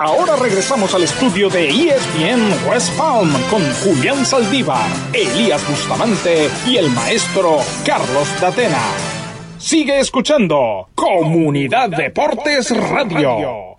Ahora regresamos al estudio de ESPN West Palm con Julián Saldívar, Elías Bustamante y el maestro Carlos Datena. Sigue escuchando Comunidad Deportes Radio.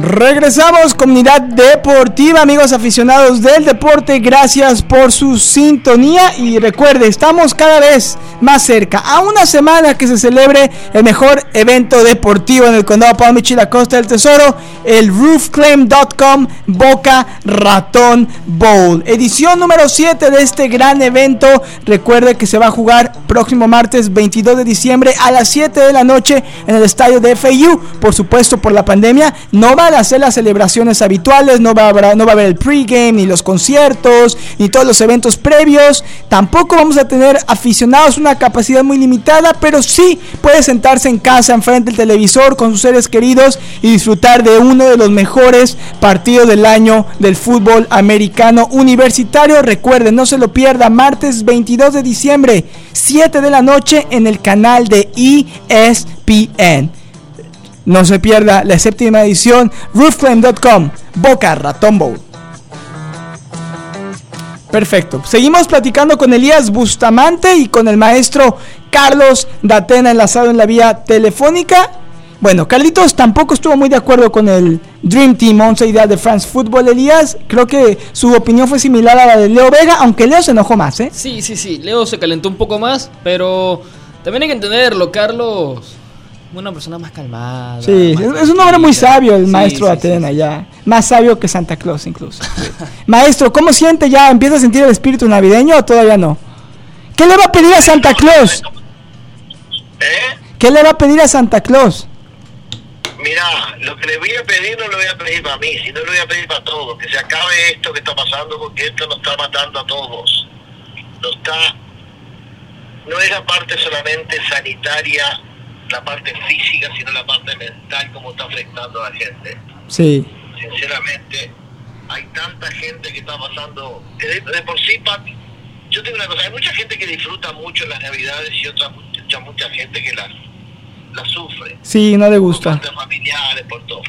Regresamos, comunidad deportiva, amigos aficionados del deporte, gracias por su sintonía y recuerde, estamos cada vez más cerca, a una semana que se celebre el mejor evento deportivo en el condado Palm Beach y la Costa del Tesoro, el roofclaim.com Boca Ratón Bowl, edición número 7 de este gran evento, recuerde que se va a jugar próximo martes 22 de diciembre a las 7 de la noche en el estadio de FAU, por supuesto por la pandemia, no va hacer las celebraciones habituales, no va a haber, no va a haber el pregame, ni los conciertos, ni todos los eventos previos. Tampoco vamos a tener aficionados una capacidad muy limitada, pero sí puede sentarse en casa enfrente del televisor con sus seres queridos y disfrutar de uno de los mejores partidos del año del fútbol americano universitario. Recuerden, no se lo pierda, martes 22 de diciembre, 7 de la noche en el canal de ESPN. No se pierda la séptima edición, roofclaim.com, Boca Ratón Bowl. Perfecto. Seguimos platicando con Elías Bustamante y con el maestro Carlos Datena enlazado en la vía telefónica. Bueno, Carlitos tampoco estuvo muy de acuerdo con el Dream Team 11 idea de France Football, Elías. Creo que su opinión fue similar a la de Leo Vega, aunque Leo se enojó más, ¿eh? Sí, sí, sí. Leo se calentó un poco más, pero también hay que entenderlo, Carlos una persona más calmada. Sí, es un hombre muy sabio el maestro de Atena ya. Más sabio que Santa Claus incluso. maestro, ¿cómo siente ya? ¿Empieza a sentir el espíritu navideño o todavía no? ¿Qué le va a pedir a Santa Claus? ¿Eh? ¿Qué le va a pedir a Santa Claus? Mira, lo que le voy a pedir no lo voy a pedir para mí, sino lo voy a pedir para todos. Que se acabe esto que está pasando porque esto nos está matando a todos. No está... No es la parte solamente sanitaria la parte física, sino la parte mental, como está afectando a la gente. Sí. Sinceramente, hay tanta gente que está pasando, que de, por sí, yo tengo una cosa, hay mucha gente que disfruta mucho las navidades y otra mucha, mucha gente que las la sufre. Sí, no le gusta. Por familiares, por todo.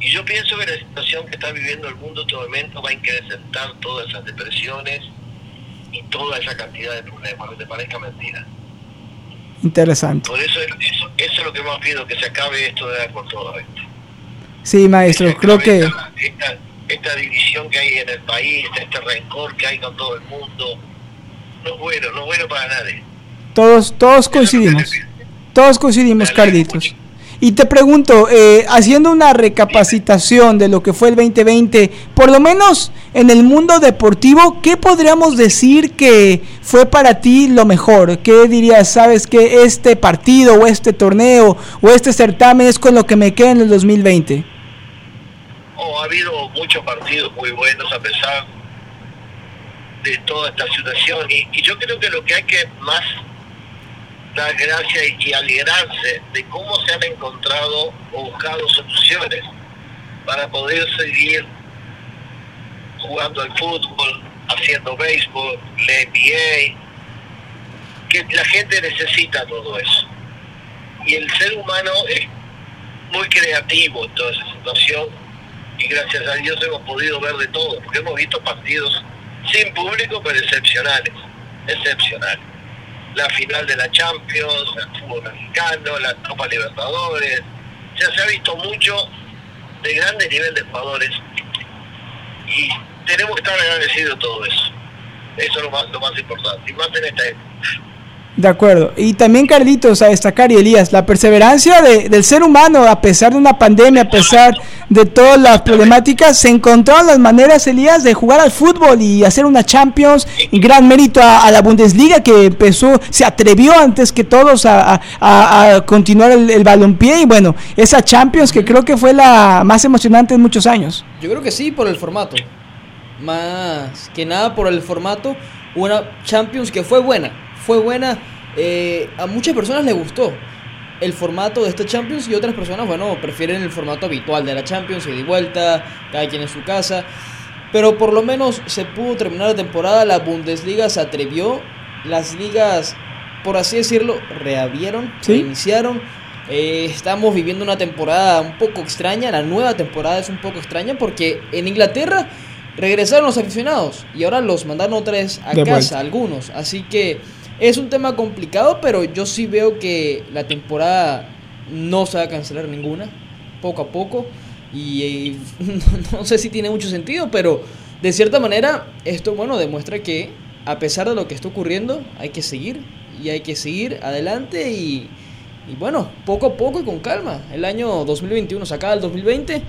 Y yo pienso que la situación que está viviendo el mundo en este momento va a incrementar todas esas depresiones y toda esa cantidad de problemas, que te parezca mentira. Interesante. Por eso, eso, es lo que más pido, que se acabe esto de por todo esto. Sí, maestro, creo que... Esta, división que hay en el país, este rencor que hay con todo el mundo, no es bueno, no es bueno para nadie. Todos, todos coincidimos. Todos coincidimos, Carlitos. Y te pregunto, eh, haciendo una recapacitación de lo que fue el 2020, por lo menos en el mundo deportivo, ¿qué podríamos decir que fue para ti lo mejor? ¿Qué dirías, sabes que este partido o este torneo o este certamen es con lo que me queda en el 2020? Oh, ha habido muchos partidos muy buenos a pesar de toda esta situación y, y yo creo que lo que hay que más dar gracias y alegrarse de cómo se han encontrado o buscado soluciones para poder seguir jugando al fútbol, haciendo béisbol, la NBA, que la gente necesita todo eso. Y el ser humano es muy creativo en toda esa situación y gracias a Dios hemos podido ver de todo, porque hemos visto partidos sin público pero excepcionales, excepcionales la final de la Champions, el fútbol mexicano, la Copa Libertadores. Sea, se ha visto mucho de grande nivel de jugadores y tenemos que estar agradecidos de todo eso. Eso es lo más, lo más importante, y más en esta época. De acuerdo. Y también, Carlitos, a destacar, y Elías, la perseverancia de, del ser humano, a pesar de una pandemia, a pesar de todas las problemáticas, se encontraron las maneras, Elías, de jugar al fútbol y hacer una Champions. Y gran mérito a, la Bundesliga, que empezó, se atrevió antes que todos a, a, continuar el, el balompié. Y bueno, esa Champions que creo que fue la más emocionante en muchos años. Yo creo que sí, por el formato. Más que nada por el formato. Una Champions que fue buena fue buena. Eh, a muchas personas les gustó el formato de esta Champions y otras personas, bueno, prefieren el formato habitual de la Champions, y de vuelta, cada quien en su casa. Pero por lo menos se pudo terminar la temporada, la Bundesliga se atrevió, las ligas, por así decirlo, reabrieron, se iniciaron Eh, estamos viviendo una temporada un poco extraña, la nueva temporada es un poco extraña porque en Inglaterra regresaron los aficionados y ahora los mandaron otra vez a De casa, vuelta. algunos. Así que es un tema complicado, pero yo sí veo que la temporada no se va a cancelar ninguna, poco a poco. Y no sé si tiene mucho sentido, pero de cierta manera esto, bueno, demuestra que a pesar de lo que está ocurriendo, hay que seguir y hay que seguir adelante y, y bueno, poco a poco y con calma. El año 2021 se acaba el 2020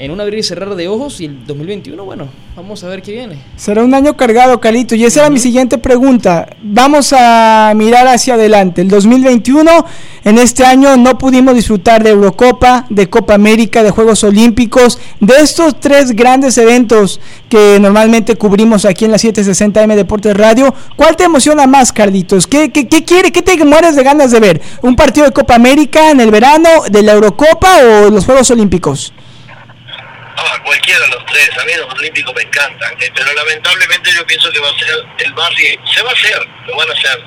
en un abrir y cerrar de ojos y el 2021, bueno, vamos a ver qué viene. Será un año cargado, Carlito. Y esa era mi siguiente pregunta. Vamos a mirar hacia adelante. El 2021, en este año no pudimos disfrutar de Eurocopa, de Copa América, de Juegos Olímpicos, de estos tres grandes eventos que normalmente cubrimos aquí en la 760M Deportes Radio. ¿Cuál te emociona más, Carlitos? ¿Qué, qué, qué quiere, qué te mueres de ganas de ver? ¿Un partido de Copa América en el verano, de la Eurocopa o los Juegos Olímpicos? Ah, cualquiera de los tres. A mí los olímpicos me encantan. eh, pero lamentablemente yo pienso que va a ser el más Se va a hacer, lo van a hacer.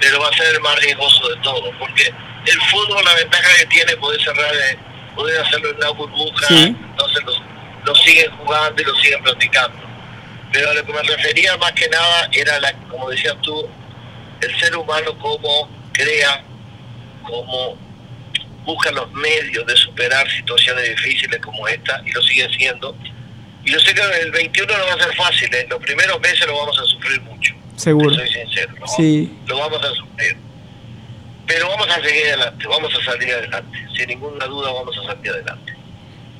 Pero va a ser el más riesgoso de todo. Porque el fútbol, la ventaja que tiene, poder cerrar, eh, poder hacerlo en una burbuja. Sí. Entonces los, los siguen jugando y los siguen practicando. Pero a lo que me refería más que nada era, la, como decías tú, el ser humano cómo crea, cómo busca los medios de superar situaciones difíciles como esta y lo sigue siendo. Y yo sé que el 21 no va a ser fácil, ¿eh? los primeros meses lo vamos a sufrir mucho. Seguro. Soy sincero, ¿no? Sí. lo vamos a sufrir. Pero vamos a seguir adelante, vamos a salir adelante. Sin ninguna duda vamos a salir adelante.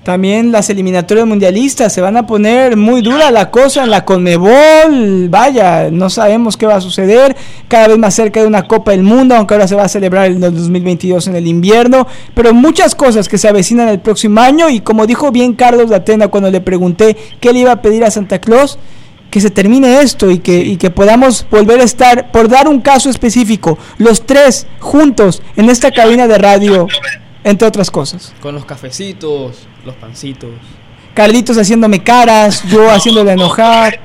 También las eliminatorias mundialistas se van a poner muy dura la cosa en la Conmebol. Vaya, no sabemos qué va a suceder. Cada vez más cerca de una Copa del Mundo, aunque ahora se va a celebrar el 2022 en el invierno. Pero muchas cosas que se avecinan el próximo año. Y como dijo bien Carlos de Atena cuando le pregunté qué le iba a pedir a Santa Claus, que se termine esto y que, y que podamos volver a estar, por dar un caso específico, los tres juntos en esta cabina de radio, entre otras cosas. Con los cafecitos, los pancitos. Carlitos haciéndome caras, yo haciéndole enojar.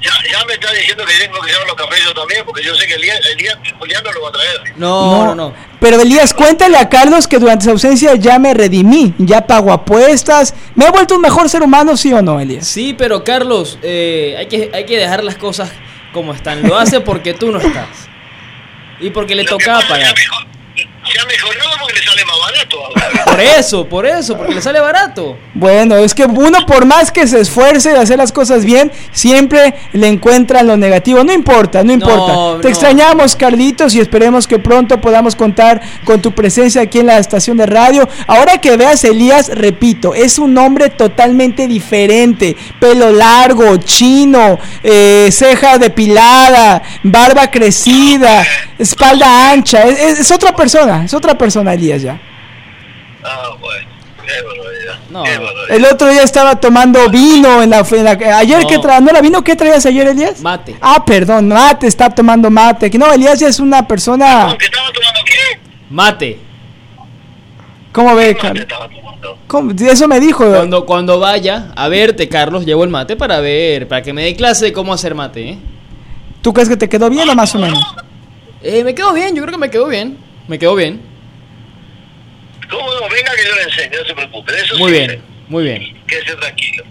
Ya, ya me está diciendo que tengo que llevar los cafés yo también, porque yo sé que el día, el día Julián no lo va a traer. No, no, no. Pero Elías, cuéntale a Carlos que durante su ausencia ya me redimí, ya pago apuestas. ¿Me he vuelto un mejor ser humano, sí o no, Elías? Sí, pero Carlos, eh, hay, que, hay que dejar las cosas como están. Lo hace porque tú no estás. Y porque le tocaba pagar. ha mejor- Se ha mejorado porque le sale más barato. Por eso, por eso, porque le sale barato. Bueno, es que uno por más que se esfuerce de hacer las cosas bien, siempre le encuentran lo negativo. No importa, no importa. No, Te no. extrañamos, Carlitos, y esperemos que pronto podamos contar con tu presencia aquí en la estación de radio. Ahora que veas Elías, repito, es un hombre totalmente diferente. Pelo largo, chino, eh, ceja depilada, barba crecida, espalda ancha. Es, es- es otra persona, es otra persona, Elías ya. Ah, bueno. Qué barbaridad. No. Qué barbaridad. El otro día estaba tomando vino en la, en la- ayer No. que tra no era vino, ¿qué traías ayer, Elías? Mate. Ah, perdón, mate, está tomando mate. Que No, Elías ya es una persona, ¿Qué estaba tomando qué? Mate. ¿cómo ve, ¿Qué mate Carlos? estaba tomando? ¿Cómo? Eso me dijo. Cuando, cuando vaya a verte, Carlos, llevo el mate para ver, para que me dé clase de cómo hacer mate, ¿eh? ¿Tú crees que te quedó bien o más o menos? Eh, me quedó bien, yo creo que me quedó bien. Me quedó bien. Que yo le enseño, no se preocupe. De eso Muy sí bien, sé. muy bien. Quédese tranquilo.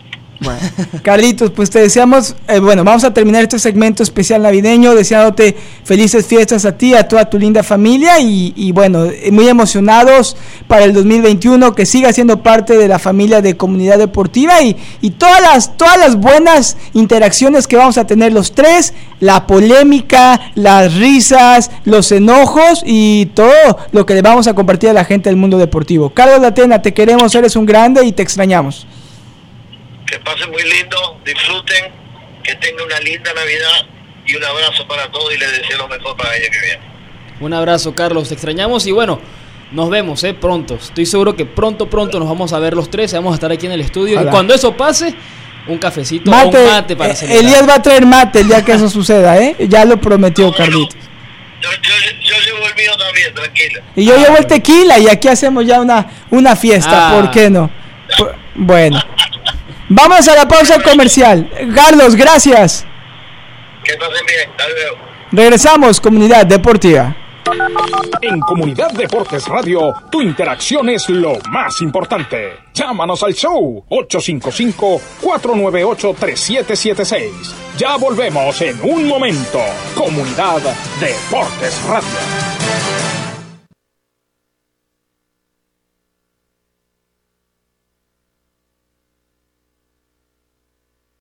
Carlitos, pues te deseamos, eh, bueno, vamos a terminar este segmento especial navideño, deseándote felices fiestas a ti, a toda tu linda familia y, y bueno, eh, muy emocionados para el 2021, que siga siendo parte de la familia de comunidad deportiva y, y todas, las, todas las buenas interacciones que vamos a tener los tres, la polémica, las risas, los enojos y todo lo que le vamos a compartir a la gente del mundo deportivo. Carlos Latena, te queremos, eres un grande y te extrañamos. Que pasen muy lindo, disfruten, que tengan una linda Navidad y un abrazo para todos y les deseo lo mejor para el año que viene. Un abrazo, Carlos, te extrañamos y bueno, nos vemos, ¿eh? Pronto. Estoy seguro que pronto, pronto nos vamos a ver los tres, vamos a estar aquí en el estudio y cuando eso pase, un cafecito Mate, o un mate para eh, celebrar. Elías va a traer mate el día que eso suceda, ¿eh? Ya lo prometió Carlitos. Yo, yo, yo llevo el mío también, tranquila. Y yo llevo el tequila y aquí hacemos ya una, una fiesta, Ah. ¿por qué no? Por- bueno. Vamos a la pausa comercial. Carlos, gracias. Que pasen bien, hasta luego. Regresamos, comunidad deportiva. En Comunidad Deportes Radio, tu interacción es lo más importante. Llámanos al show 855-498-3776. Ya volvemos en un momento. Comunidad Deportes Radio.